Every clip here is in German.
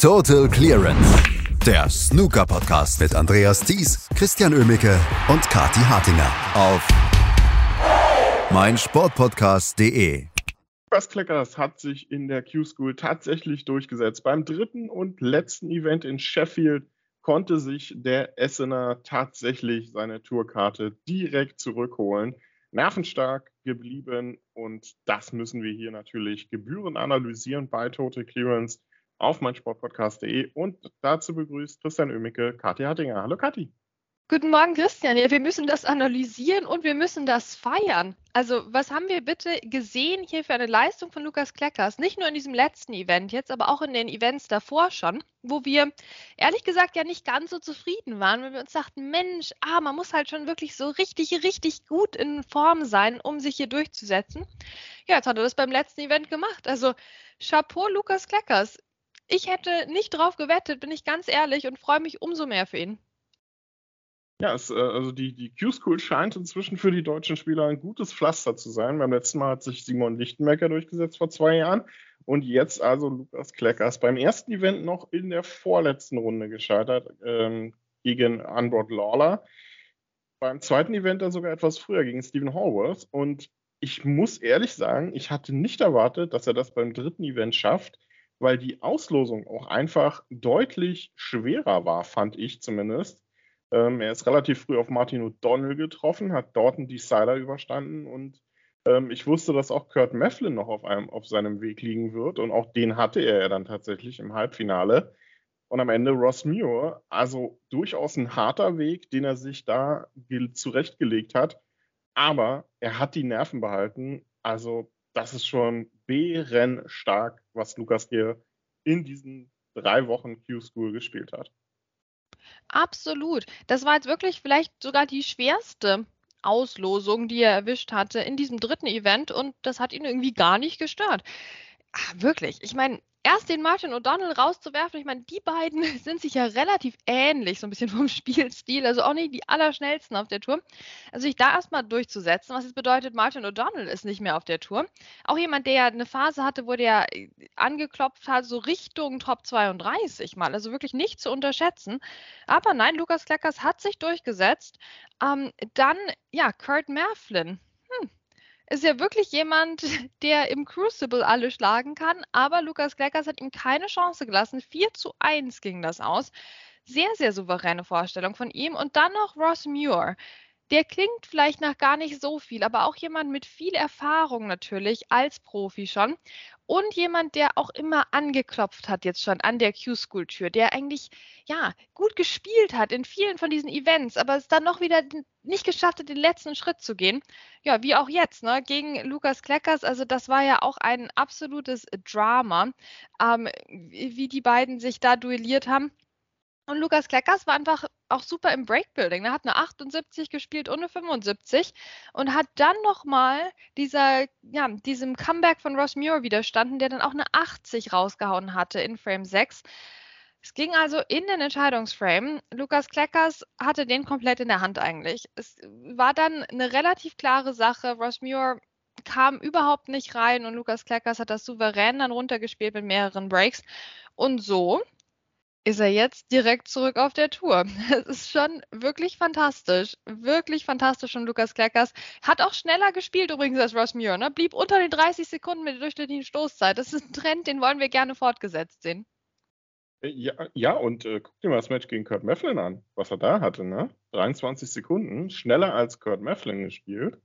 Total Clearance. Der Snooker-Podcast mit Andreas Thies, Christian Ömicke und Kati Hartinger auf meinsportpodcast.de. Lukas Kleckers hat sich in der Q-School tatsächlich durchgesetzt. Beim dritten und letzten Event in Sheffield konnte sich der Essener tatsächlich seine Tourkarte direkt zurückholen. Nervenstark geblieben und das müssen wir hier natürlich Gebühren analysieren bei Total Clearance auf meinsportpodcast.de und dazu begrüßt Christian Oemicke, Kathi Hattinger. Hallo Kathi. Guten Morgen, Christian. Ja, wir müssen das analysieren und wir müssen das feiern. Also, was haben wir bitte gesehen hier für eine Leistung von Lukas Kleckers? Nicht nur in diesem letzten Event jetzt, aber auch in den Events davor schon, wo wir ehrlich gesagt ja nicht ganz so zufrieden waren, weil wir uns dachten, Mensch, ah, man muss halt schon wirklich so richtig, richtig gut in Form sein, um sich hier durchzusetzen. Ja, jetzt hat er das beim letzten Event gemacht. Also, Chapeau, Lukas Kleckers. Ich hätte nicht drauf gewettet, bin ich ganz ehrlich und freue mich umso mehr für ihn. Ja, es, äh, also die, die Q-School scheint inzwischen für die deutschen Spieler ein gutes Pflaster zu sein. Beim letzten Mal hat sich Simon Lichtenberger durchgesetzt vor zwei Jahren und jetzt also Lukas Kleckers. Beim ersten Event noch in der vorletzten Runde gescheitert ähm, gegen Unbroad Lawler. Beim zweiten Event dann sogar etwas früher gegen Stephen Hallworth und ich muss ehrlich sagen, ich hatte nicht erwartet, dass er das beim dritten Event schafft weil die Auslosung auch einfach deutlich schwerer war, fand ich zumindest. Ähm, er ist relativ früh auf Martin O'Donnell getroffen, hat dort einen Decider überstanden und ähm, ich wusste, dass auch Kurt Mefflin noch auf, einem, auf seinem Weg liegen wird und auch den hatte er ja dann tatsächlich im Halbfinale. Und am Ende Ross Muir, also durchaus ein harter Weg, den er sich da zurechtgelegt hat. Aber er hat die Nerven behalten. Also das ist schon bärenstark, was Lukas hier in diesen drei Wochen Q-School gespielt hat. Absolut. Das war jetzt wirklich vielleicht sogar die schwerste Auslosung, die er erwischt hatte in diesem dritten Event und das hat ihn irgendwie gar nicht gestört. Ach, wirklich. Ich meine, erst den Martin O'Donnell rauszuwerfen, ich meine, die beiden sind sich ja relativ ähnlich, so ein bisschen vom Spielstil, also auch nicht die allerschnellsten auf der Tour. Also sich da erstmal durchzusetzen, was jetzt bedeutet, Martin O'Donnell ist nicht mehr auf der Tour. Auch jemand, der ja eine Phase hatte, wo der äh, angeklopft hat, so Richtung Top 32 mal, also wirklich nicht zu unterschätzen. Aber nein, Lukas Kleckers hat sich durchgesetzt. Ähm, dann, ja, Kurt Merflin ist ja wirklich jemand, der im Crucible alle schlagen kann, aber Lukas Kleckers hat ihm keine Chance gelassen. 4 zu 1 ging das aus. Sehr, sehr souveräne Vorstellung von ihm. Und dann noch Ross Muir. Der klingt vielleicht nach gar nicht so viel, aber auch jemand mit viel Erfahrung natürlich als Profi schon und jemand, der auch immer angeklopft hat jetzt schon an der Q-School-Tür, der eigentlich ja gut gespielt hat in vielen von diesen Events, aber es dann noch wieder nicht geschafft hat, den letzten Schritt zu gehen. Ja, wie auch jetzt, ne, gegen Lukas Kleckers. Also das war ja auch ein absolutes Drama, ähm, wie die beiden sich da duelliert haben. Und Lukas Kleckers war einfach auch super im Breakbuilding. Er hat eine 78 gespielt und eine 75 und hat dann nochmal ja, diesem Comeback von Ross Muir widerstanden, der dann auch eine 80 rausgehauen hatte in Frame 6. Es ging also in den Entscheidungsframe. Lukas Kleckers hatte den komplett in der Hand eigentlich. Es war dann eine relativ klare Sache. Ross Muir kam überhaupt nicht rein und Lukas Kleckers hat das souverän dann runtergespielt mit mehreren Breaks. Und so ist er jetzt direkt zurück auf der Tour. Es ist schon wirklich fantastisch. Wirklich fantastisch von Lukas Kleckers. Hat auch schneller gespielt übrigens als Ross Muir. Ne? Blieb unter den 30 Sekunden mit der durchschnittlichen Stoßzeit. Das ist ein Trend, den wollen wir gerne fortgesetzt sehen. Äh, ja, ja und äh, guck dir mal das Match gegen Kurt Mefflin an, was er da hatte. Ne? 23 Sekunden, schneller als Kurt Mefflin gespielt.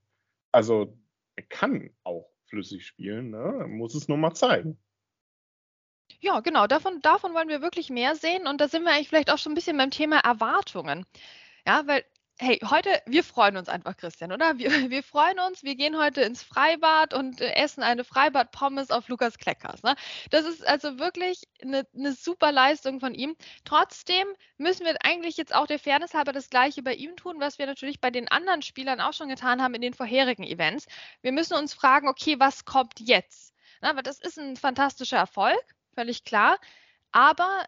Also er kann auch flüssig spielen, ne? muss es nur mal zeigen. Ja, genau. Davon, davon wollen wir wirklich mehr sehen. Und da sind wir eigentlich vielleicht auch schon ein bisschen beim Thema Erwartungen. Ja, weil, hey, heute, wir freuen uns einfach, Christian, oder? Wir, wir freuen uns, wir gehen heute ins Freibad und äh, essen eine Freibad-Pommes auf Lukas Kleckers. Ne? Das ist also wirklich eine, eine super Leistung von ihm. Trotzdem müssen wir eigentlich jetzt auch der Fairness halber das Gleiche bei ihm tun, was wir natürlich bei den anderen Spielern auch schon getan haben in den vorherigen Events. Wir müssen uns fragen, okay, was kommt jetzt? Na, aber das ist ein fantastischer Erfolg völlig klar. Aber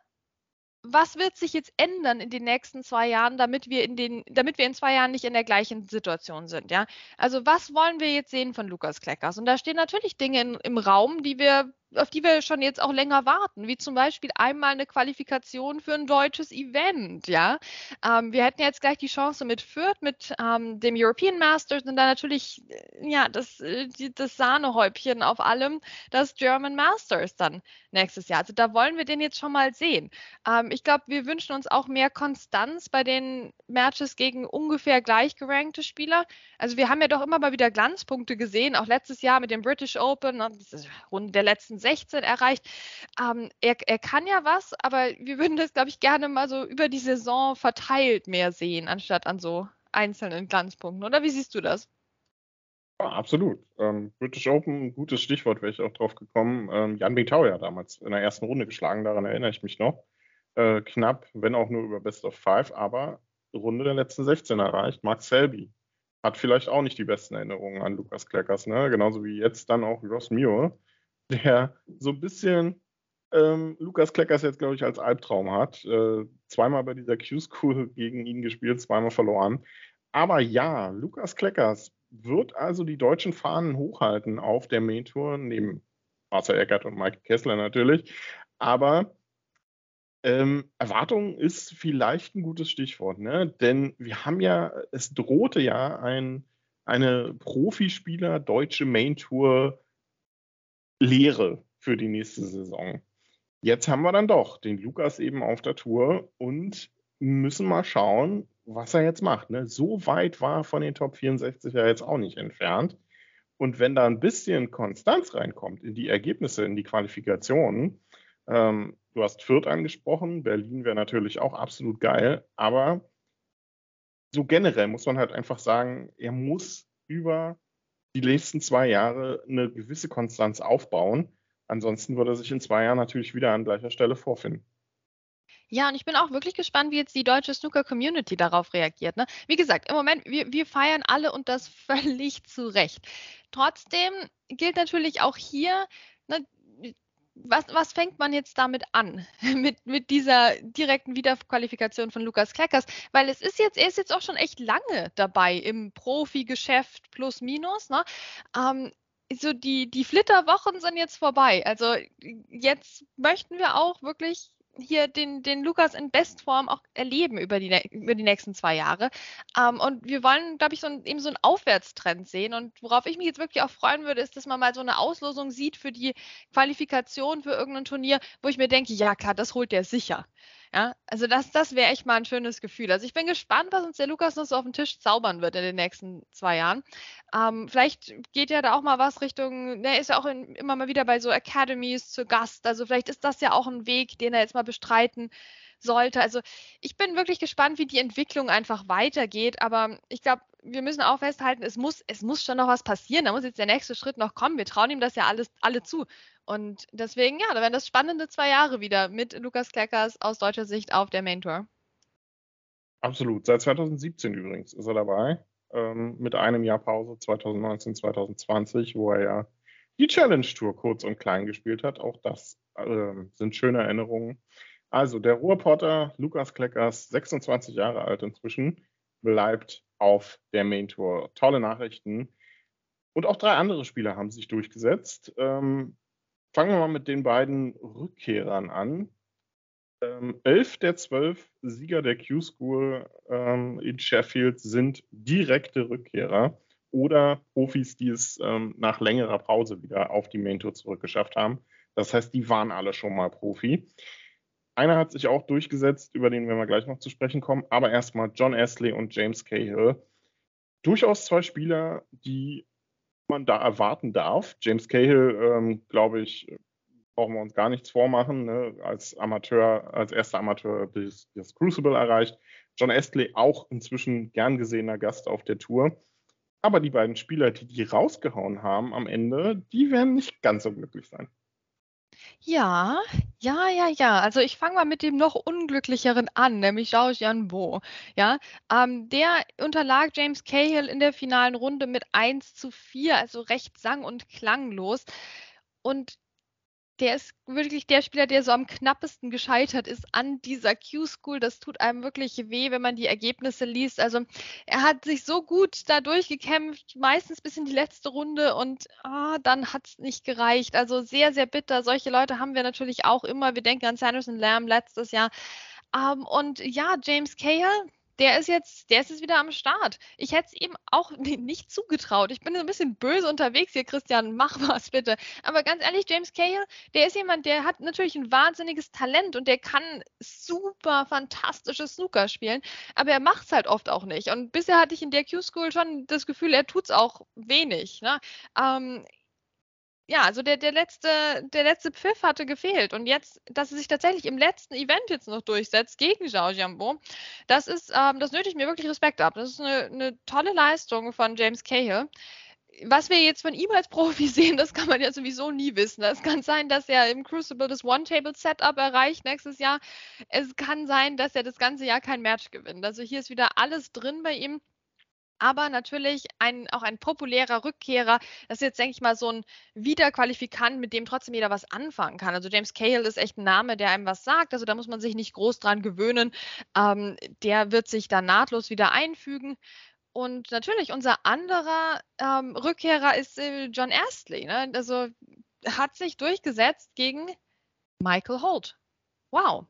was wird sich jetzt ändern in den nächsten zwei Jahren, damit wir in den, damit wir in zwei Jahren nicht in der gleichen Situation sind, ja? Also was wollen wir jetzt sehen von Lukas Kleckers? Und da stehen natürlich Dinge in, im Raum, die wir auf die wir schon jetzt auch länger warten, wie zum Beispiel einmal eine Qualifikation für ein deutsches Event, ja. Ähm, wir hätten jetzt gleich die Chance mit Fürth, mit ähm, dem European Masters und dann natürlich, äh, ja, das, äh, das Sahnehäubchen auf allem, das German Masters dann nächstes Jahr. Also da wollen wir den jetzt schon mal sehen. Ähm, ich glaube, wir wünschen uns auch mehr Konstanz bei den Matches gegen ungefähr gleichgerankte Spieler. Also wir haben ja doch immer mal wieder Glanzpunkte gesehen, auch letztes Jahr mit dem British Open, ne, Runde der letzten 16 erreicht. Ähm, er, er kann ja was, aber wir würden das, glaube ich, gerne mal so über die Saison verteilt mehr sehen, anstatt an so einzelnen Glanzpunkten. Oder wie siehst du das? Ja, absolut. Ähm, British Open, gutes Stichwort, wäre ich auch drauf gekommen. Ähm, Jan Bingtao ja damals in der ersten Runde geschlagen, daran erinnere ich mich noch. Äh, knapp, wenn auch nur über Best of Five, aber Runde der letzten 16 erreicht. Mark Selby hat vielleicht auch nicht die besten Erinnerungen an Lukas Kleckers, ne? genauso wie jetzt dann auch Ross Muir, der so ein bisschen ähm, Lukas Kleckers jetzt, glaube ich, als Albtraum hat. Äh, zweimal bei dieser Q-School gegen ihn gespielt, zweimal verloren. Aber ja, Lukas Kleckers wird also die deutschen Fahnen hochhalten auf der Main Tour, neben Marcel Eckert und Mike Kessler natürlich. Aber ähm, Erwartung ist vielleicht ein gutes Stichwort, ne? denn wir haben ja, es drohte ja ein, eine Profispieler deutsche Main Tour Lehre für die nächste Saison. Jetzt haben wir dann doch den Lukas eben auf der Tour und müssen mal schauen, was er jetzt macht. Ne? So weit war er von den Top 64 ja jetzt auch nicht entfernt. Und wenn da ein bisschen Konstanz reinkommt in die Ergebnisse, in die Qualifikationen, ähm, du hast Fürth angesprochen, Berlin wäre natürlich auch absolut geil, aber so generell muss man halt einfach sagen, er muss über die nächsten zwei Jahre eine gewisse Konstanz aufbauen. Ansonsten würde er sich in zwei Jahren natürlich wieder an gleicher Stelle vorfinden. Ja, und ich bin auch wirklich gespannt, wie jetzt die deutsche Snooker-Community darauf reagiert. Ne? Wie gesagt, im Moment, wir, wir feiern alle und das völlig zu Recht. Trotzdem gilt natürlich auch hier, ne, was, was, fängt man jetzt damit an, mit, mit dieser direkten Wiederqualifikation von Lukas Kleckers? Weil es ist jetzt, er ist jetzt auch schon echt lange dabei im Profi-Geschäft plus minus. Ne? Ähm, so die, die Flitterwochen sind jetzt vorbei. Also jetzt möchten wir auch wirklich hier den, den Lukas in Bestform auch erleben über die, über die nächsten zwei Jahre. Ähm, und wir wollen, glaube ich, so ein, eben so einen Aufwärtstrend sehen. Und worauf ich mich jetzt wirklich auch freuen würde, ist, dass man mal so eine Auslosung sieht für die Qualifikation für irgendein Turnier, wo ich mir denke, ja klar, das holt der sicher. Ja, also das, das wäre echt mal ein schönes Gefühl. Also ich bin gespannt, was uns der Lukas noch so auf den Tisch zaubern wird in den nächsten zwei Jahren. Ähm, vielleicht geht ja da auch mal was Richtung, der ist ja auch in, immer mal wieder bei so Academies zu Gast. Also vielleicht ist das ja auch ein Weg, den er jetzt mal bestreiten sollte. Also ich bin wirklich gespannt, wie die Entwicklung einfach weitergeht. Aber ich glaube, wir müssen auch festhalten, es muss, es muss schon noch was passieren. Da muss jetzt der nächste Schritt noch kommen. Wir trauen ihm das ja alles, alle zu. Und deswegen, ja, da werden das spannende zwei Jahre wieder mit Lukas Kleckers aus deutscher Sicht auf der Main Tour. Absolut. Seit 2017 übrigens ist er dabei. Ähm, mit einem Jahr Pause 2019, 2020, wo er ja die Challenge Tour kurz und klein gespielt hat. Auch das äh, sind schöne Erinnerungen. Also der Ruhrporter Lukas Kleckers, 26 Jahre alt inzwischen, bleibt auf der Main Tour. Tolle Nachrichten. Und auch drei andere Spieler haben sich durchgesetzt. Ähm, fangen wir mal mit den beiden Rückkehrern an. Ähm, elf der zwölf Sieger der Q-School ähm, in Sheffield sind direkte Rückkehrer oder Profis, die es ähm, nach längerer Pause wieder auf die Main Tour zurückgeschafft haben. Das heißt, die waren alle schon mal Profi. Einer hat sich auch durchgesetzt, über den werden wir gleich noch zu sprechen kommen, aber erstmal John Astley und James Cahill. Durchaus zwei Spieler, die man da erwarten darf. James Cahill, ähm, glaube ich, brauchen wir uns gar nichts vormachen, ne? als Amateur, als erster Amateur das, das Crucible erreicht. John Astley auch inzwischen gern gesehener Gast auf der Tour. Aber die beiden Spieler, die die rausgehauen haben am Ende, die werden nicht ganz so glücklich sein. Ja, ja, ja, ja. Also ich fange mal mit dem noch unglücklicheren an, nämlich Zhao Jianbo. Ja, ähm, der unterlag James Cahill in der finalen Runde mit 1 zu 4, also recht sang- und klanglos. Und der ist wirklich der Spieler, der so am knappesten gescheitert ist an dieser Q-School. Das tut einem wirklich weh, wenn man die Ergebnisse liest. Also er hat sich so gut da durchgekämpft, meistens bis in die letzte Runde und ah, dann hat es nicht gereicht. Also sehr, sehr bitter. Solche Leute haben wir natürlich auch immer. Wir denken an Sanderson Lamb letztes Jahr. Um, ähm, und ja, James Cahill, der ist jetzt, der ist jetzt wieder am Start. Ich hätte es ihm auch nicht zugetraut. Ich bin ein bisschen böse unterwegs hier, Christian. Mach was bitte. Aber ganz ehrlich, James Cahill, der ist jemand, der hat natürlich ein wahnsinniges Talent und der kann super fantastisches Snooker spielen. Aber er macht es halt oft auch nicht. Und bisher hatte ich in der Q-School schon das Gefühl, er tut es auch wenig. Ne? Ähm, ja, also der, der, letzte, der letzte Pfiff hatte gefehlt. Und jetzt, dass er sich tatsächlich im letzten Event jetzt noch durchsetzt gegen Zhao Jiambo, das ist, ähm, das nötigt mir wirklich Respekt ab. Das ist eine, eine tolle Leistung von James Cahill. Was wir jetzt von ihm als Profi sehen, das kann man ja sowieso nie wissen. Es kann sein, dass er im Crucible das One-Table-Setup erreicht nächstes Jahr. Es kann sein, dass er das ganze Jahr kein Match gewinnt. Also hier ist wieder alles drin bei ihm aber natürlich ein, auch ein populärer Rückkehrer. Das ist jetzt, denke ich mal, so ein Wiederqualifikant, mit dem trotzdem jeder was anfangen kann. Also James Cahill ist echt ein Name, der einem was sagt. Also da muss man sich nicht groß dran gewöhnen. Ähm, der wird sich da nahtlos wieder einfügen. Und natürlich, unser anderer ähm, Rückkehrer ist äh, John Astley. Ne? Also hat sich durchgesetzt gegen Michael Holt. Wow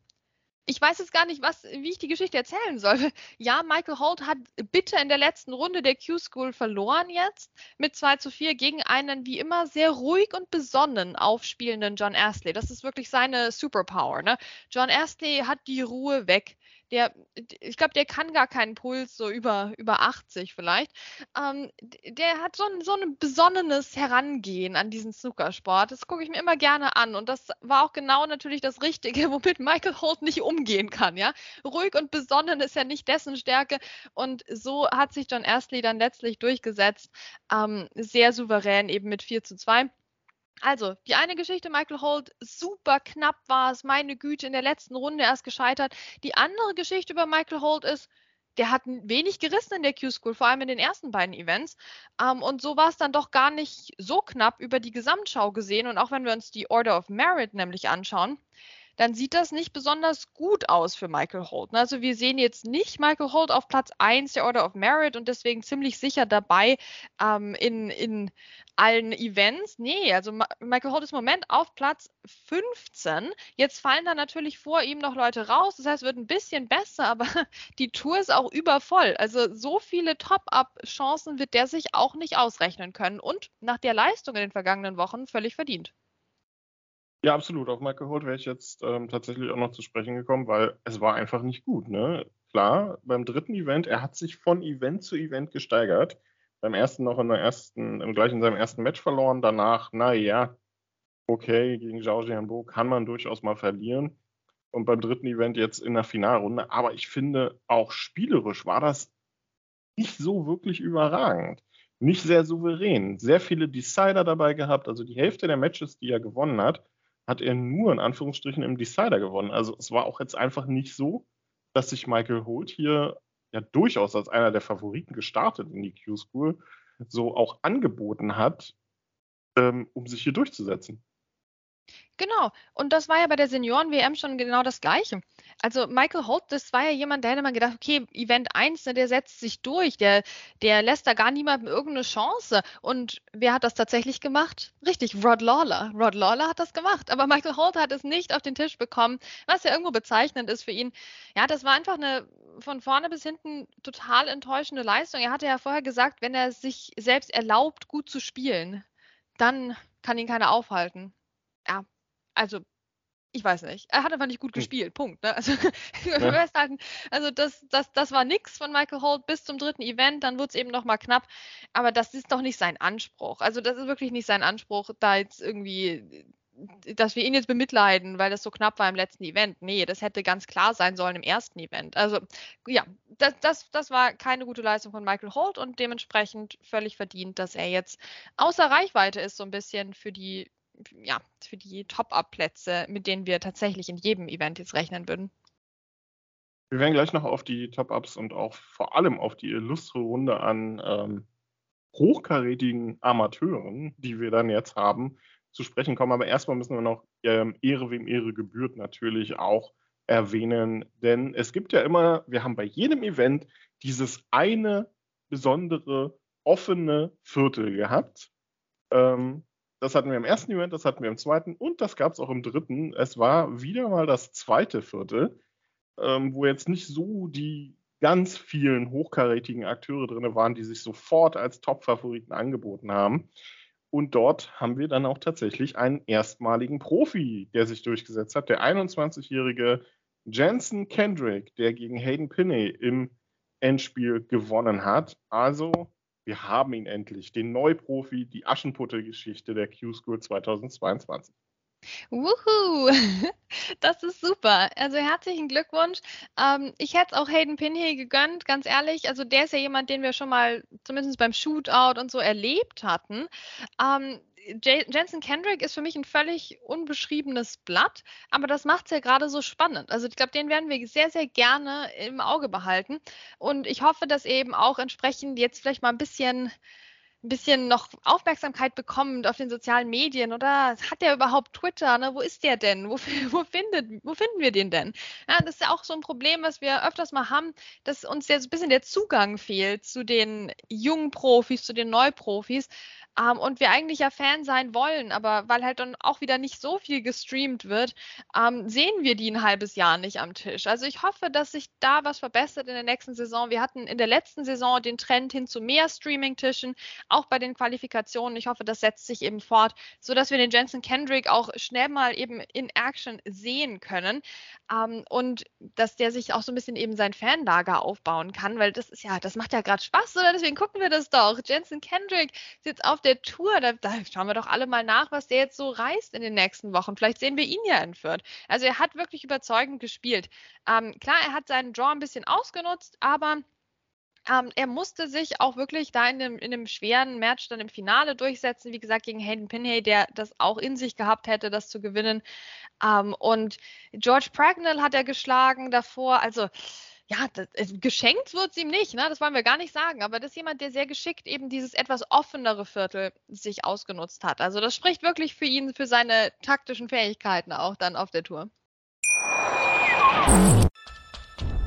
ich weiß jetzt gar nicht, was, wie ich die Geschichte erzählen soll. Ja, Michael Holt hat bitte in der letzten Runde der Q-School verloren jetzt mit 2 zu 4 gegen einen wie immer sehr ruhig und besonnen aufspielenden John Astley. Das ist wirklich seine Superpower. Ne? John Astley hat die Ruhe weg der, ich glaube, der kann gar keinen Puls, so über, über 80 vielleicht. Ähm, der hat so ein, so ein besonnenes Herangehen an diesen Snookersport. Das gucke ich mir immer gerne an. Und das war auch genau natürlich das Richtige, womit Michael Holt nicht umgehen kann. Ja? Ruhig und besonnen ist ja nicht dessen Stärke. Und so hat sich John Astley dann letztlich durchgesetzt. Ähm, sehr souverän, eben mit 4 zu 2. Also, die eine Geschichte, Michael Holt, super knapp war es, meine Güte, in der letzten Runde erst gescheitert. Die andere Geschichte über Michael Holt ist, der hat wenig gerissen in der Q-School, vor allem in den ersten beiden Events. Ähm, und so war es dann doch gar nicht so knapp über die Gesamtschau gesehen. Und auch wenn wir uns die Order of Merit nämlich anschauen, dann sieht das nicht besonders gut aus für Michael Holt. Ne? Also wir sehen jetzt nicht Michael Holt auf Platz 1 der Order of Merit und deswegen ziemlich sicher dabei ähm, in, in allen Events. Nee, also Michael Holt ist im Moment auf Platz 15. Jetzt fallen da natürlich vor ihm noch Leute raus. Das heißt, es wird ein bisschen besser, aber die Tour ist auch übervoll. Also so viele Top-Up-Chancen wird der sich auch nicht ausrechnen können und nach der Leistung in den vergangenen Wochen völlig verdient. Ja, absolut. Auf Michael Holt wäre ich jetzt ähm, tatsächlich auch noch zu sprechen gekommen, weil es war einfach nicht gut. Ne? Klar, beim dritten Event, er hat sich von Event zu Event gesteigert. Beim ersten noch in der ersten, im gleich in seinem ersten Match verloren. Danach, naja, okay, gegen Zhao Jianbo kann man durchaus mal verlieren. Und beim dritten Event jetzt in der Finalrunde. Aber ich finde, auch spielerisch war das nicht so wirklich überragend. Nicht sehr souverän. Sehr viele Decider dabei gehabt. Also die Hälfte der Matches, die er gewonnen hat, hat er nur in Anführungsstrichen im Decider gewonnen. Also es war auch jetzt einfach nicht so, dass sich Michael Holt hier ja durchaus als einer der Favoriten gestartet in die Q-School so auch angeboten hat, ähm, um sich hier durchzusetzen. Genau. Und das war ja bei der Senioren-WM schon genau das Gleiche. Also Michael Holt, das war ja jemand, der hätte man gedacht, okay, Event 1, ne, der setzt sich durch, der, der lässt da gar niemandem irgendeine Chance. Und wer hat das tatsächlich gemacht? Richtig, Rod Lawler. Rod Lawler hat das gemacht. Aber Michael Holt hat es nicht auf den Tisch bekommen, was ja irgendwo bezeichnend ist für ihn. Ja, das war einfach eine von vorne bis hinten total enttäuschende Leistung. Er hatte ja vorher gesagt, wenn er sich selbst erlaubt, gut zu spielen, dann kann ihn keiner aufhalten. Ja, also ich weiß nicht. Er hat einfach nicht gut hm. gespielt. Punkt. Ne? Also, ja. also das, das, das war nichts von Michael Holt bis zum dritten Event. Dann wurde es eben nochmal knapp. Aber das ist doch nicht sein Anspruch. Also das ist wirklich nicht sein Anspruch, da jetzt irgendwie, dass wir ihn jetzt bemitleiden, weil das so knapp war im letzten Event. Nee, das hätte ganz klar sein sollen im ersten Event. Also ja, das, das, das war keine gute Leistung von Michael Holt und dementsprechend völlig verdient, dass er jetzt außer Reichweite ist, so ein bisschen für die ja, für die Top-Up-Plätze, mit denen wir tatsächlich in jedem Event jetzt rechnen würden. Wir werden gleich noch auf die Top-Ups und auch vor allem auf die illustre Runde an ähm, hochkarätigen Amateuren, die wir dann jetzt haben, zu sprechen kommen. Aber erstmal müssen wir noch ähm, Ehre wem Ehre gebührt natürlich auch erwähnen. Denn es gibt ja immer, wir haben bei jedem Event dieses eine besondere offene Viertel gehabt. Ähm, das hatten wir im ersten Event, das hatten wir im zweiten und das gab es auch im dritten. Es war wieder mal das zweite Viertel, ähm, wo jetzt nicht so die ganz vielen hochkarätigen Akteure drin waren, die sich sofort als Top-Favoriten angeboten haben. Und dort haben wir dann auch tatsächlich einen erstmaligen Profi, der sich durchgesetzt hat, der 21-jährige Jensen Kendrick, der gegen Hayden Pinney im Endspiel gewonnen hat. Also, wir haben ihn endlich, den Neuprofi, die Aschenputtel-Geschichte der Q-School 2022. Wuhu, das ist super. Also herzlichen Glückwunsch. Ähm, ich hätte es auch Hayden Pinhey gegönnt, ganz ehrlich. Also der ist ja jemand, den wir schon mal zumindest beim Shootout und so erlebt hatten. Ähm, Jensen Kendrick ist für mich ein völlig unbeschriebenes Blatt, aber das macht es ja gerade so spannend. Also ich glaube, den werden wir sehr, sehr gerne im Auge behalten. Und ich hoffe, dass eben auch entsprechend jetzt vielleicht mal ein bisschen ein bisschen noch Aufmerksamkeit bekommt auf den sozialen Medien oder hat der überhaupt Twitter? Ne? Wo ist der denn? Wo, wo, findet, wo finden wir den denn? Ja, das ist ja auch so ein Problem, was wir öfters mal haben, dass uns jetzt ein bisschen der Zugang fehlt zu den jungen Profis, zu den Neuprofis. Ähm, und wir eigentlich ja Fan sein wollen, aber weil halt dann auch wieder nicht so viel gestreamt wird, ähm, sehen wir die ein halbes Jahr nicht am Tisch. Also ich hoffe, dass sich da was verbessert in der nächsten Saison. Wir hatten in der letzten Saison den Trend hin zu mehr Streaming-Tischen, auch bei den Qualifikationen. Ich hoffe, das setzt sich eben fort, sodass wir den Jensen Kendrick auch schnell mal eben in Action sehen können ähm, und dass der sich auch so ein bisschen eben sein Fanlager aufbauen kann, weil das ist ja, das macht ja gerade Spaß, oder? Deswegen gucken wir das doch. Jensen Kendrick sitzt auf der Tour, da, da, schauen wir doch alle mal nach, was der jetzt so reist in den nächsten Wochen. Vielleicht sehen wir ihn ja in Fürth. Also er hat wirklich überzeugend gespielt. Ähm, klar, er hat seinen Draw ein bisschen ausgenutzt, aber ähm, er musste sich auch wirklich da in dem, in dem schweren Match dann im Finale durchsetzen. Wie gesagt, gegen Hayden Pinney, der das auch in sich gehabt hätte, das zu gewinnen. Ähm, und George Pragnell hat er geschlagen davor. Also, ja, das, geschenkt wird es ihm nicht, ne? das wollen wir gar nicht sagen, aber das ist jemand, der sehr geschickt eben dieses etwas offenere Viertel sich ausgenutzt hat. Also das spricht wirklich für ihn, für seine taktischen Fähigkeiten auch dann auf der Tour.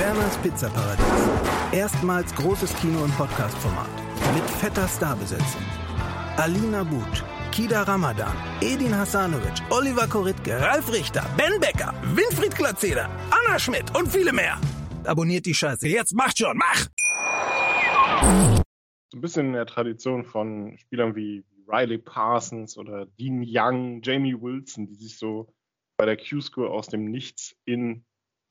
Werners Pizzaparadies. Erstmals großes Kino- und Podcast-Format. Mit fetter Starbesetzung. Alina But, Kida Ramadan, Edin Hasanovic, Oliver Koritke, Ralf Richter, Ben Becker, Winfried Glatzeder, Anna Schmidt und viele mehr. Abonniert die Scheiße. Jetzt macht schon, mach! So ein bisschen in der Tradition von Spielern wie Riley Parsons oder Dean Young, Jamie Wilson, die sich so bei der Q-School aus dem Nichts in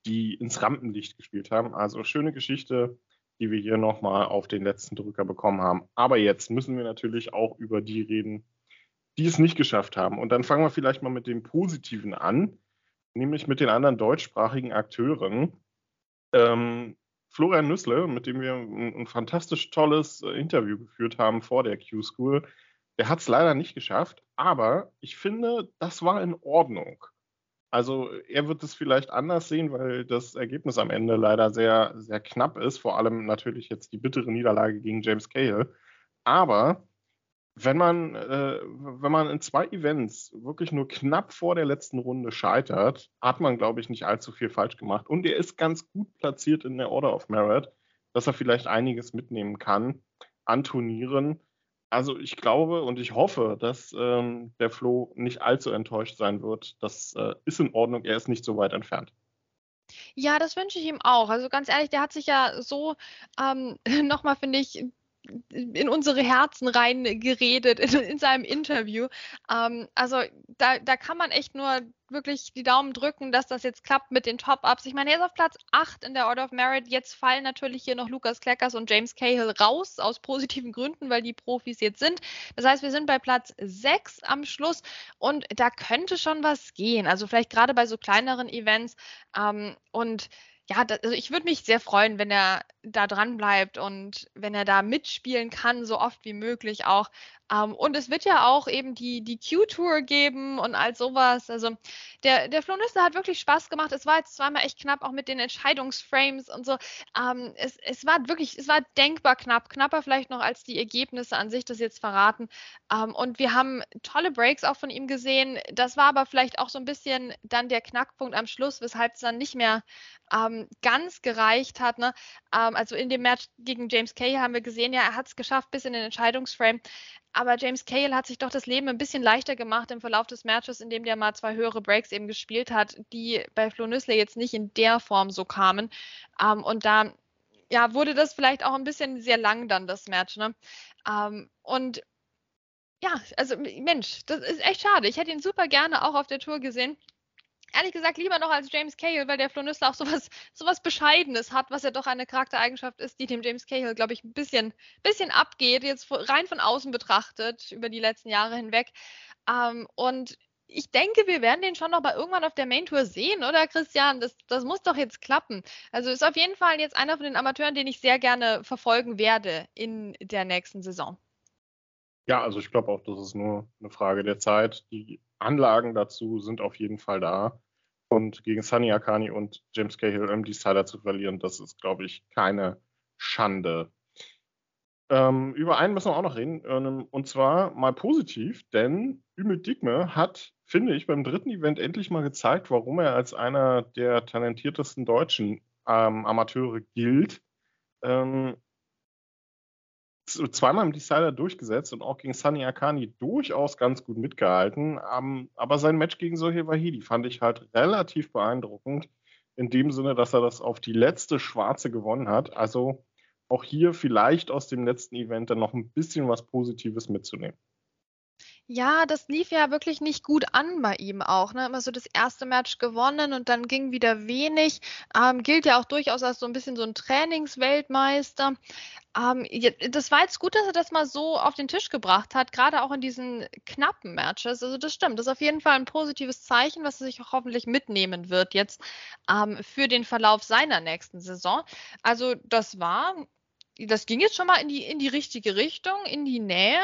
die ins Rampenlicht gespielt haben. Also schöne Geschichte, die wir hier nochmal auf den letzten Drücker bekommen haben. Aber jetzt müssen wir natürlich auch über die reden, die es nicht geschafft haben. Und dann fangen wir vielleicht mal mit dem Positiven an, nämlich mit den anderen deutschsprachigen Akteuren. Ähm, Florian Nüssle, mit dem wir ein, ein fantastisch tolles äh, Interview geführt haben vor der Q-School, der hat es leider nicht geschafft, aber ich finde, das war in Ordnung. Also er wird es vielleicht anders sehen, weil das Ergebnis am Ende leider sehr, sehr knapp ist. Vor allem natürlich jetzt die bittere Niederlage gegen James Cahill. Aber wenn man, äh, wenn man in zwei Events wirklich nur knapp vor der letzten Runde scheitert, hat man, glaube ich, nicht allzu viel falsch gemacht. Und er ist ganz gut platziert in der Order of Merit, dass er vielleicht einiges mitnehmen kann an Turnieren also ich glaube und ich hoffe, dass ähm, der Flo nicht allzu enttäuscht sein wird. Das äh, ist in Ordnung, er ist nicht so weit entfernt. Ja, das wünsche ich ihm auch. Also ganz ehrlich, der hat sich ja so ähm, nochmal, finde ich, in unsere Herzen rein geredet in, in seinem Interview. Ähm, also da, da kann man echt nur wirklich die Daumen drücken, dass das jetzt klappt mit den Top-Ups. Ich meine, er ist auf Platz 8 in der Order of Merit. Jetzt fallen natürlich hier noch Lukas Kleckers und James Cahill raus, aus positiven Gründen, weil die Profis jetzt sind. Das heißt, wir sind bei Platz 6 am Schluss und da könnte schon was gehen. Also vielleicht gerade bei so kleineren Events. Ähm, und ja, das, also ich würde mich sehr freuen, wenn er da dran bleibt und wenn er da mitspielen kann, so oft wie möglich auch. Ähm, und es wird ja auch eben die, die Q-Tour geben und all sowas. Also der, der Flonista hat wirklich Spaß gemacht. Es war jetzt zweimal echt knapp, auch mit den Entscheidungsframes und so. Ähm, es, es war wirklich, es war denkbar knapp, knapper vielleicht noch als die Ergebnisse an sich das jetzt verraten. Ähm, und wir haben tolle Breaks auch von ihm gesehen. Das war aber vielleicht auch so ein bisschen dann der Knackpunkt am Schluss, weshalb es dann nicht mehr ähm, ganz gereicht hat. Ne? Ähm, also in dem Match gegen James Kay haben wir gesehen, ja, er hat es geschafft bis in den Entscheidungsframe. Aber James Cahill hat sich doch das Leben ein bisschen leichter gemacht im Verlauf des Matches, indem der mal zwei höhere Breaks eben gespielt hat, die bei Flo Nüssler jetzt nicht in der Form so kamen. Ähm, und da ja, wurde das vielleicht auch ein bisschen sehr lang dann, das Match. Ne? Ähm, und ja, also Mensch, das ist echt schade. Ich hätte ihn super gerne auch auf der Tour gesehen ehrlich gesagt lieber noch als James Cahill, weil der Flo Nüssler auch sowas, sowas Bescheidenes hat, was ja doch eine Charaktereigenschaft ist, die dem James Cahill, glaube ich, ein bisschen, bisschen abgeht, jetzt rein von außen betrachtet, über die letzten Jahre hinweg. Ähm, und ich denke, wir werden den schon noch mal irgendwann auf der Main Tour sehen, oder Christian? Das, das muss doch jetzt klappen. Also ist auf jeden Fall jetzt einer von den Amateuren, den ich sehr gerne verfolgen werde in der nächsten Saison. Ja, also ich glaube auch, das ist nur eine Frage der Zeit. Die Anlagen dazu sind auf jeden Fall da. Und gegen Sunny Akani und James Cahill im Decider zu verlieren, das ist, glaube ich, keine Schande. Ähm, über einen müssen wir auch noch reden, ähm, und zwar mal positiv, denn Ümit Digme hat, finde ich, beim dritten Event endlich mal gezeigt, warum er als einer der talentiertesten deutschen ähm, Amateure gilt. Ähm, zweimal im Decider durchgesetzt und auch gegen Sunny Akani durchaus ganz gut mitgehalten. Ähm, aber sein Match gegen Sohail Wahidi fand ich halt relativ beeindruckend. In dem Sinne, dass er das auf die letzte Schwarze gewonnen hat. Also auch hier vielleicht aus dem letzten Event dann noch ein bisschen was Positives mitzunehmen. Ja, das lief ja wirklich nicht gut an bei ihm auch. Ne? Immer so das erste Match gewonnen und dann ging wieder wenig. Ähm, gilt ja auch durchaus als so ein bisschen so ein Trainingsweltmeister. Ähm, das war jetzt gut, dass er das mal so auf den Tisch gebracht hat, gerade auch in diesen knappen Matches. Also das stimmt. Das ist auf jeden Fall ein positives Zeichen, was er sich auch hoffentlich mitnehmen wird jetzt ähm, für den Verlauf seiner nächsten Saison. Also das war das ging jetzt schon mal in die, in die richtige Richtung, in die Nähe.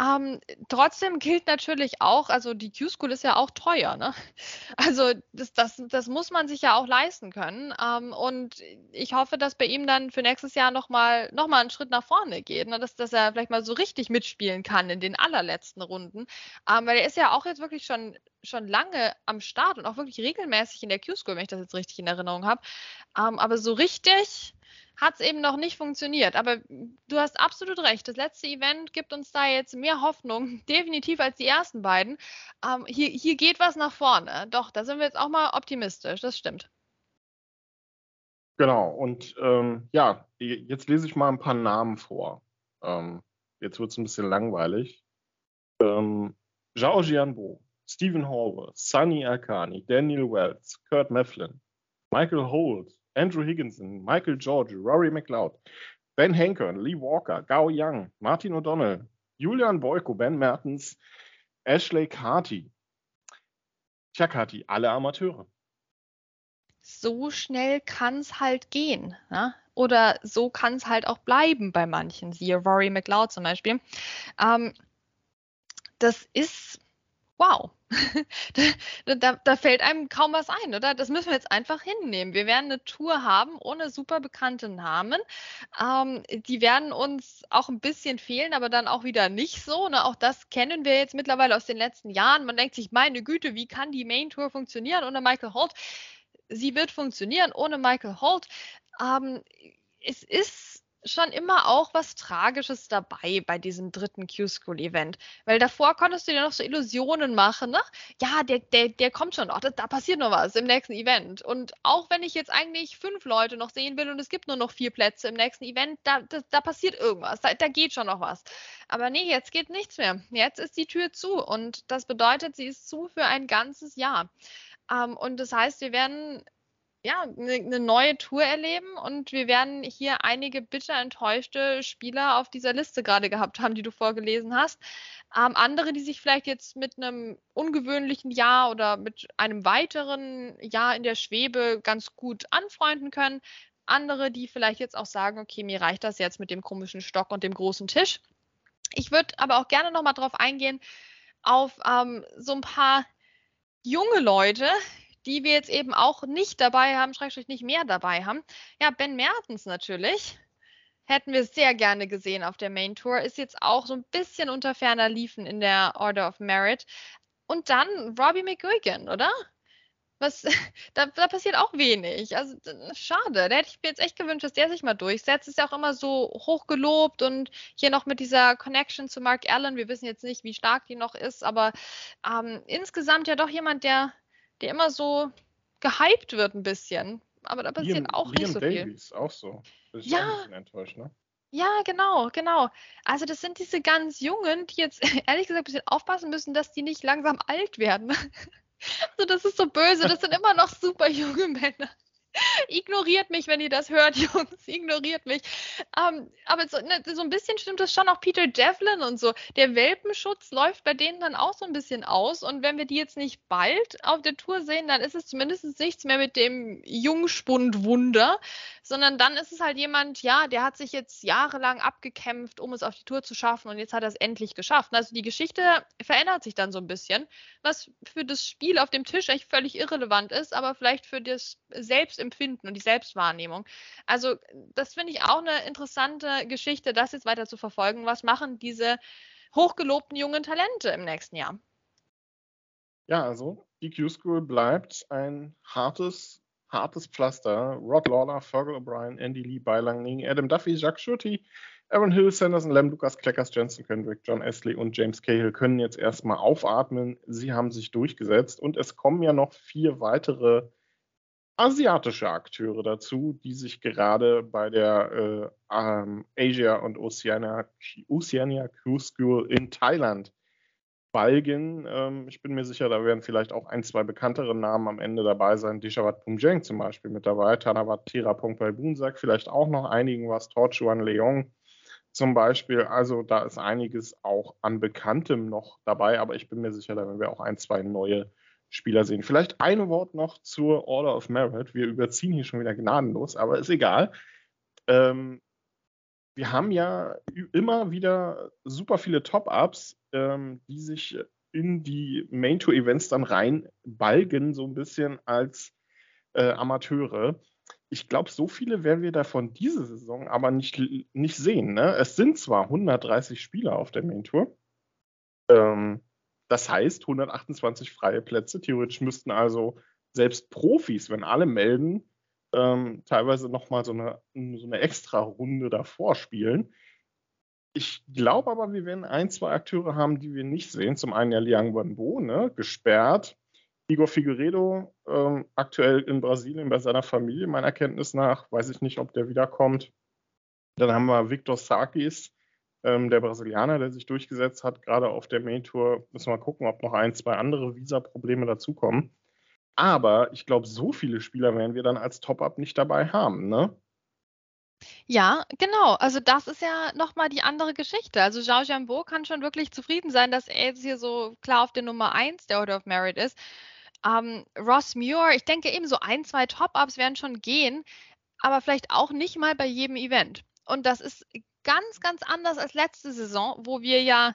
Ähm, trotzdem gilt natürlich auch, also die Q-School ist ja auch teuer, ne? Also das, das, das muss man sich ja auch leisten können. Ähm, und ich hoffe, dass bei ihm dann für nächstes Jahr nochmal noch mal einen Schritt nach vorne geht, ne? dass, dass er vielleicht mal so richtig mitspielen kann in den allerletzten Runden. Ähm, weil er ist ja auch jetzt wirklich schon, schon lange am Start und auch wirklich regelmäßig in der Q-School, wenn ich das jetzt richtig in Erinnerung habe. Ähm, aber so richtig hat es eben noch nicht funktioniert. Aber du hast absolut recht. Das letzte Event gibt uns da jetzt mehr Hoffnung, definitiv als die ersten beiden. Ähm, hier, hier geht was nach vorne. Doch, da sind wir jetzt auch mal optimistisch. Das stimmt. Genau. Und ähm, ja, jetzt lese ich mal ein paar Namen vor. Ähm, jetzt wird es ein bisschen langweilig. Ähm, Zhao Jianbo, Stephen Hallworth, Sunny Akani, Daniel Wells, Kurt Mefflin, Michael Holt, Andrew Higginson, Michael George, Rory McLeod, Ben Hankern, Lee Walker, Gao Young, Martin O'Donnell, Julian Boyko, Ben Mertens, Ashley Carty. Tja, Carty, alle Amateure. So schnell kann es halt gehen. Ne? Oder so kann es halt auch bleiben bei manchen, siehe Rory McLeod zum Beispiel. Ähm, das ist wow. da, da, da, fällt einem kaum was ein, oder? Das müssen wir jetzt einfach hinnehmen. Wir werden eine Tour haben ohne super bekannte Namen. Ähm, die werden uns auch ein bisschen fehlen, aber dann auch wieder nicht so. Ne? Auch das kennen wir jetzt mittlerweile aus den letzten Jahren. Man denkt sich, meine Güte, wie kann die Main Tour funktionieren ohne Michael Holt? Sie wird funktionieren ohne Michael Holt. Ähm, es ist schon immer auch was Tragisches dabei bei diesem dritten Q-School-Event. Weil davor konntest du dir noch so Illusionen machen, ne? Ja, der, der, der kommt schon noch, da, da passiert noch was im nächsten Event. Und auch wenn ich jetzt eigentlich fünf Leute noch sehen will und es gibt nur noch vier Plätze im nächsten Event, da, da, da passiert irgendwas, da, da geht schon noch was. Aber nee, jetzt geht nichts mehr. Jetzt ist die Tür zu und das bedeutet, sie ist zu für ein ganzes Jahr. Ähm, und das heißt, wir werden ja, eine, eine neue Tour erleben und wir werden hier einige bitter enttäuschte Spieler auf dieser Liste gerade gehabt haben, die du vorgelesen hast. Ähm, andere, die sich vielleicht jetzt mit einem ungewöhnlichen Jahr oder mit einem weiteren Jahr in der Schwebe ganz gut anfreunden können. Andere, die vielleicht jetzt auch sagen, okay, mir reicht das jetzt mit dem komischen Stock und dem großen Tisch. Ich würde aber auch gerne nochmal drauf eingehen, auf ähm, so ein paar junge Leute, die wir jetzt eben auch nicht dabei haben, schrägstrich nicht mehr dabei haben. Ja, Ben Mertens natürlich. Hätten wir sehr gerne gesehen auf der Main Tour. Ist jetzt auch so ein bisschen unter ferner Liefen in der Order of Merit. Und dann Robbie McGuigan, oder? Was, da, da, passiert auch wenig. Also schade. Da hätte ich mir jetzt echt gewünscht, dass der sich mal durchsetzt. Ist ja auch immer so hoch gelobt und hier noch mit dieser Connection zu Mark Allen. Wir wissen jetzt nicht, wie stark die noch ist, aber ähm, insgesamt ja doch jemand, der der immer so gehypt wird ein bisschen. Aber da passiert Liam, auch Liam nicht so Davies, viel. auch so. Das ist ja. auch ein bisschen enttäuscht, ne? Ja, genau, genau. Also das sind diese ganz Jungen, die jetzt ehrlich gesagt ein bisschen aufpassen müssen, dass die nicht langsam alt werden. Also das ist so böse, das sind immer noch super junge Männer. Ignoriert mich, wenn ihr das hört, Jungs. Ignoriert mich. Ähm, aber so, ne, so, ein bisschen stimmt das schon auch Peter Devlin und so. Der Welpenschutz läuft bei denen dann auch so ein bisschen aus. Und wenn wir die jetzt nicht bald auf der Tour sehen, dann ist es zumindest nichts mehr mit dem Jungspundwunder, sondern dann ist es halt jemand, ja, der hat sich jetzt jahrelang abgekämpft, um es auf die Tour zu schaffen und jetzt hat er es endlich geschafft. Also die Geschichte verändert sich dann so ein bisschen, was für das Spiel auf dem Tisch echt völlig irrelevant ist, aber vielleicht für das Selbstempfinden und die Selbstwahrnehmung. Also das finde ich auch eine interessante Geschichte, das jetzt weiter zu verfolgen. Was machen diese hochgelobten jungen Talente im nächsten Jahr? Ja, also die Q-School bleibt ein hartes hartes Pflaster. Rod Lawler, Fergal O'Brien, Andy Lee, Beilang, Adam Duffy, Jacques Schurti, Aaron Hill, Sanderson, Lem, Lucas Kleckers, Jensen Kendrick, John Astley und James Cahill können jetzt erstmal aufatmen. Sie haben sich durchgesetzt und es kommen ja noch vier weitere asiatische Akteure dazu, die sich gerade bei der äh, ähm, Asia und Oceania, Oceania Cruise School in Thailand balgen. Ähm, ich bin mir sicher, da werden vielleicht auch ein, zwei bekanntere Namen am Ende dabei sein. Dishawat Pumjeng zum Beispiel mit dabei, Tanawat Tirapong Balbun sagt vielleicht auch noch einigen was, Torchuan Leong zum Beispiel. Also da ist einiges auch an Bekanntem noch dabei, aber ich bin mir sicher, da werden wir auch ein, zwei neue Spieler sehen. Vielleicht ein Wort noch zur Order of Merit. Wir überziehen hier schon wieder gnadenlos, aber ist egal. Ähm, wir haben ja immer wieder super viele Top-Ups ähm, die sich in die Main Tour Events dann reinbalgen, so ein bisschen als äh, Amateure. Ich glaube, so viele werden wir davon diese Saison aber nicht, nicht sehen. Ne? Es sind zwar 130 Spieler auf der Main Tour. Ähm, das heißt 128 freie Plätze. Theoretisch müssten also selbst Profis, wenn alle melden, ähm, teilweise nochmal so eine, so eine extra Runde davor spielen. Ich glaube aber, wir werden ein, zwei Akteure haben, die wir nicht sehen. Zum einen ja Liang Wanbo, ne, gesperrt. Igor Figueredo, ähm, aktuell in Brasilien bei seiner Familie, meiner Kenntnis nach. Weiß ich nicht, ob der wiederkommt. Dann haben wir Victor Sarkis, ähm, der Brasilianer, der sich durchgesetzt hat, gerade auf der Main Tour. Müssen wir mal gucken, ob noch ein, zwei andere Visa-Probleme dazukommen. Aber ich glaube, so viele Spieler werden wir dann als Top-Up nicht dabei haben, ne? Ja, genau. Also das ist ja nochmal die andere Geschichte. Also Zhao Jianbo kann schon wirklich zufrieden sein, dass er jetzt hier so klar auf der Nummer 1 der Order of Merit ist. Ähm, Ross Muir, ich denke eben so ein, zwei Top-Ups werden schon gehen, aber vielleicht auch nicht mal bei jedem Event. Und das ist ganz, ganz anders als letzte Saison, wo wir ja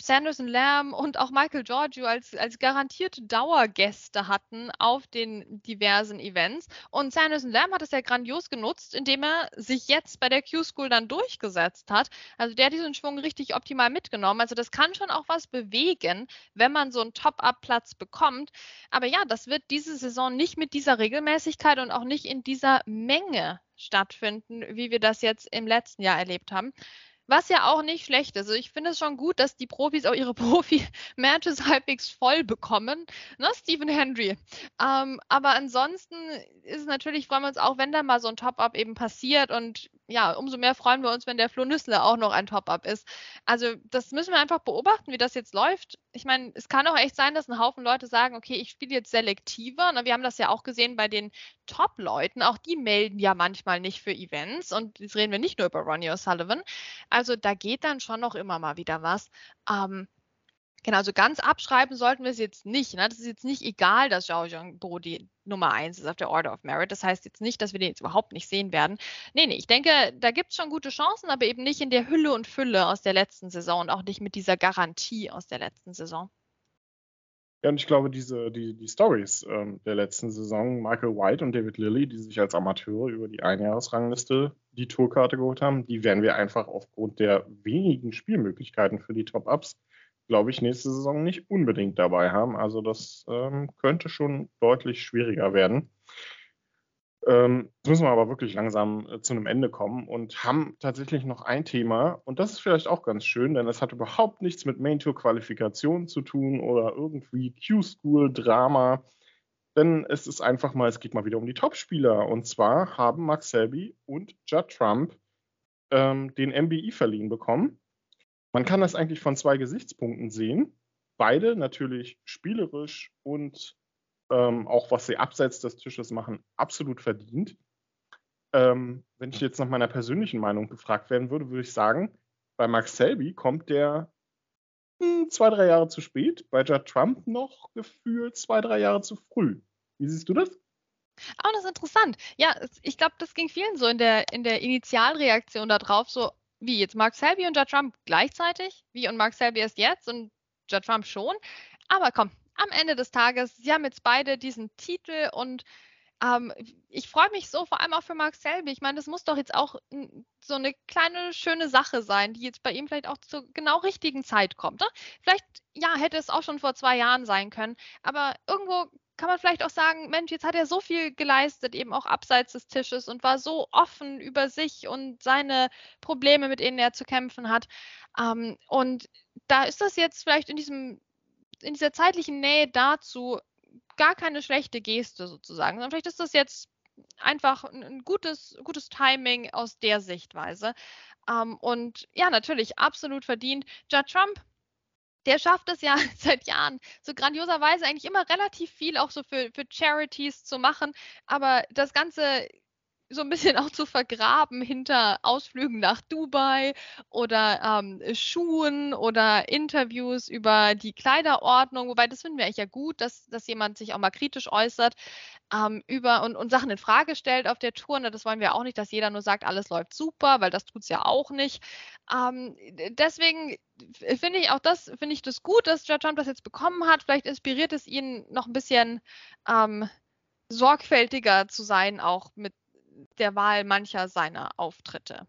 Sanderson Lamb und auch Michael Giorgio als, als garantierte Dauergäste hatten auf den diversen Events. Und Sanderson Lamb hat es ja grandios genutzt, indem er sich jetzt bei der Q-School dann durchgesetzt hat. Also der hat diesen Schwung richtig optimal mitgenommen. Also das kann schon auch was bewegen, wenn man so einen Top-Up-Platz bekommt. Aber ja, das wird diese Saison nicht mit dieser Regelmäßigkeit und auch nicht in dieser Menge stattfinden, wie wir das jetzt im letzten Jahr erlebt haben. Was ja auch nicht schlecht ist. Also ich finde es schon gut, dass die Profis auch ihre Profi-Matches halbwegs voll bekommen. Ne, Stephen Hendry. Ähm, aber ansonsten ist es natürlich, freuen wir uns auch, wenn da mal so ein Top-Up eben passiert. Und ja, umso mehr freuen wir uns, wenn der Flo Nüssler auch noch ein Top-Up ist. Also das müssen wir einfach beobachten, wie das jetzt läuft. Ich meine, es kann auch echt sein, dass ein Haufen Leute sagen, okay, ich spiele jetzt selektiver. Na, wir haben das ja auch gesehen bei den Top-Leuten. Auch die melden ja manchmal nicht für Events. Und jetzt reden wir nicht nur über Ronnie O'Sullivan. Also da geht dann schon noch immer mal wieder was. Ähm, Genau, also ganz abschreiben sollten wir es jetzt nicht. Ne? Das ist jetzt nicht egal, dass Zhao Jiangbo die Nummer 1 ist auf der Order of Merit. Das heißt jetzt nicht, dass wir den jetzt überhaupt nicht sehen werden. Nee, nee, ich denke, da gibt es schon gute Chancen, aber eben nicht in der Hülle und Fülle aus der letzten Saison und auch nicht mit dieser Garantie aus der letzten Saison. Ja, und ich glaube, diese, die, die Stories ähm, der letzten Saison, Michael White und David Lilly, die sich als Amateure über die Einjahresrangliste die Tourkarte geholt haben, die werden wir einfach aufgrund der wenigen Spielmöglichkeiten für die Top-Ups, glaube ich, nächste Saison nicht unbedingt dabei haben. Also das ähm, könnte schon deutlich schwieriger werden. Ähm, jetzt müssen wir aber wirklich langsam äh, zu einem Ende kommen und haben tatsächlich noch ein Thema. Und das ist vielleicht auch ganz schön, denn es hat überhaupt nichts mit Main Tour Qualifikation zu tun oder irgendwie Q-School Drama. Denn es ist einfach mal, es geht mal wieder um die Topspieler. Und zwar haben Max Selby und Judd Trump ähm, den MBI verliehen bekommen. Man kann das eigentlich von zwei Gesichtspunkten sehen. Beide natürlich spielerisch und ähm, auch was sie abseits des Tisches machen, absolut verdient. Ähm, wenn ich jetzt nach meiner persönlichen Meinung gefragt werden würde, würde ich sagen, bei Max Selby kommt der hm, zwei, drei Jahre zu spät, bei Judd Trump noch gefühlt zwei, drei Jahre zu früh. Wie siehst du das? Oh, das ist interessant. Ja, ich glaube, das ging vielen so in der, in der Initialreaktion darauf, so wie jetzt Mark Selby und Judd Trump gleichzeitig, wie und Mark Selby erst jetzt und Judd Trump schon. Aber komm, am Ende des Tages, sie haben jetzt beide diesen Titel und ähm, ich freue mich so, vor allem auch für Mark Selby. Ich meine, das muss doch jetzt auch so eine kleine, schöne Sache sein, die jetzt bei ihm vielleicht auch zur genau richtigen Zeit kommt. Ne? Vielleicht, ja, hätte es auch schon vor zwei Jahren sein können, aber irgendwo kann man vielleicht auch sagen, Mensch, jetzt hat er so viel geleistet, eben auch abseits des Tisches und war so offen über sich und seine Probleme, mit denen er zu kämpfen hat. Ähm, und da ist das jetzt vielleicht in diesem in dieser zeitlichen Nähe dazu gar keine schlechte Geste sozusagen, sondern vielleicht ist das jetzt einfach ein gutes, gutes Timing aus der Sichtweise. Ähm, und ja, natürlich absolut verdient. Judd Trump, der schafft es ja seit Jahren so grandioserweise eigentlich immer relativ viel auch so für, für Charities zu machen, aber das Ganze so ein bisschen auch zu vergraben hinter Ausflügen nach Dubai oder ähm, Schuhen oder Interviews über die Kleiderordnung, wobei das finden wir eigentlich ja gut, dass, dass jemand sich auch mal kritisch äußert ähm, über und, und Sachen in Frage stellt auf der Tour. Ne, das wollen wir auch nicht, dass jeder nur sagt, alles läuft super, weil das tut es ja auch nicht. Ähm, deswegen finde ich auch das, finde ich das gut, dass Judge Trump das jetzt bekommen hat. Vielleicht inspiriert es ihn noch ein bisschen ähm, sorgfältiger zu sein, auch mit der Wahl mancher seiner Auftritte.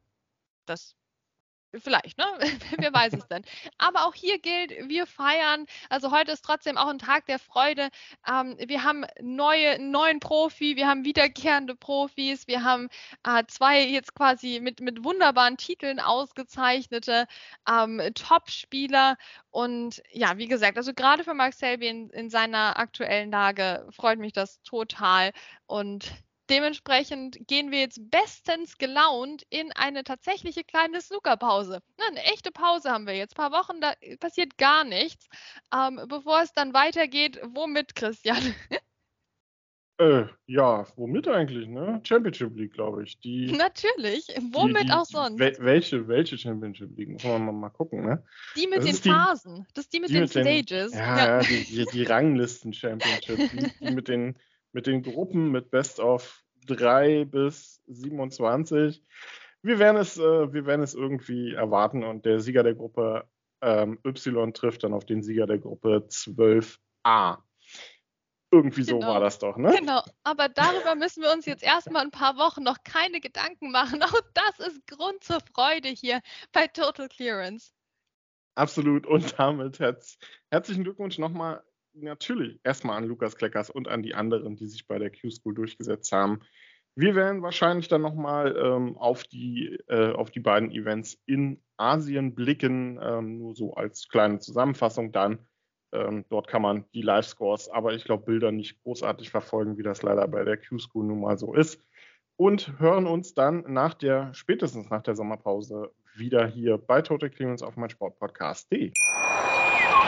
Das Vielleicht, ne? Wer weiß es denn. Aber auch hier gilt, wir feiern. Also heute ist trotzdem auch ein Tag der Freude. Ähm, wir haben neue, neuen Profi, wir haben wiederkehrende Profis, wir haben äh, zwei jetzt quasi mit, mit wunderbaren Titeln ausgezeichnete ähm, Top-Spieler. Und ja, wie gesagt, also gerade für Mark Selby in, in seiner aktuellen Lage freut mich das total. Und Dementsprechend gehen wir jetzt bestens gelaunt in eine tatsächliche kleine Snookerpause. Eine echte Pause haben wir jetzt. Ein paar Wochen, da passiert gar nichts. Ähm, bevor es dann weitergeht, womit, Christian? Äh, ja, womit eigentlich, ne? Championship League, glaube ich. Die, Natürlich, womit die, die, auch sonst. welche, welche Championship League? Muss man mal, mal gucken, ne? Die mit das den Phasen, das ist die mit den mit Stages. Den, ja, ja, die, die, die Ranglisten Championship, die, mit den mit den Gruppen mit Best of 3 bis 27. Wir werden es, äh, wir werden es irgendwie erwarten und der Sieger der Gruppe ähm, Y trifft dann auf den Sieger der Gruppe 12a. Irgendwie so Genau. war das doch, ne? Genau, aber darüber müssen wir uns jetzt erstmal ein paar Wochen noch keine Gedanken machen. Auch das ist Grund zur Freude hier bei Total Clearance. Absolut. Und damit herz, herzlichen Glückwunsch nochmal natürlich erstmal an Lukas Kleckers und an die anderen, die sich bei der Q-School durchgesetzt haben. Wir werden wahrscheinlich dann nochmal ähm, auf, die, äh, auf die beiden Events in Asien blicken, ähm, nur so als kleine Zusammenfassung dann. Ähm, dort kann man die Live-Scores, aber ich glaube Bilder nicht großartig verfolgen, wie das leider bei der Q-School nun mal so ist. Und hören uns dann nach der, spätestens nach der Sommerpause, wieder hier bei Total Clearance auf mein Sportpodcast.de.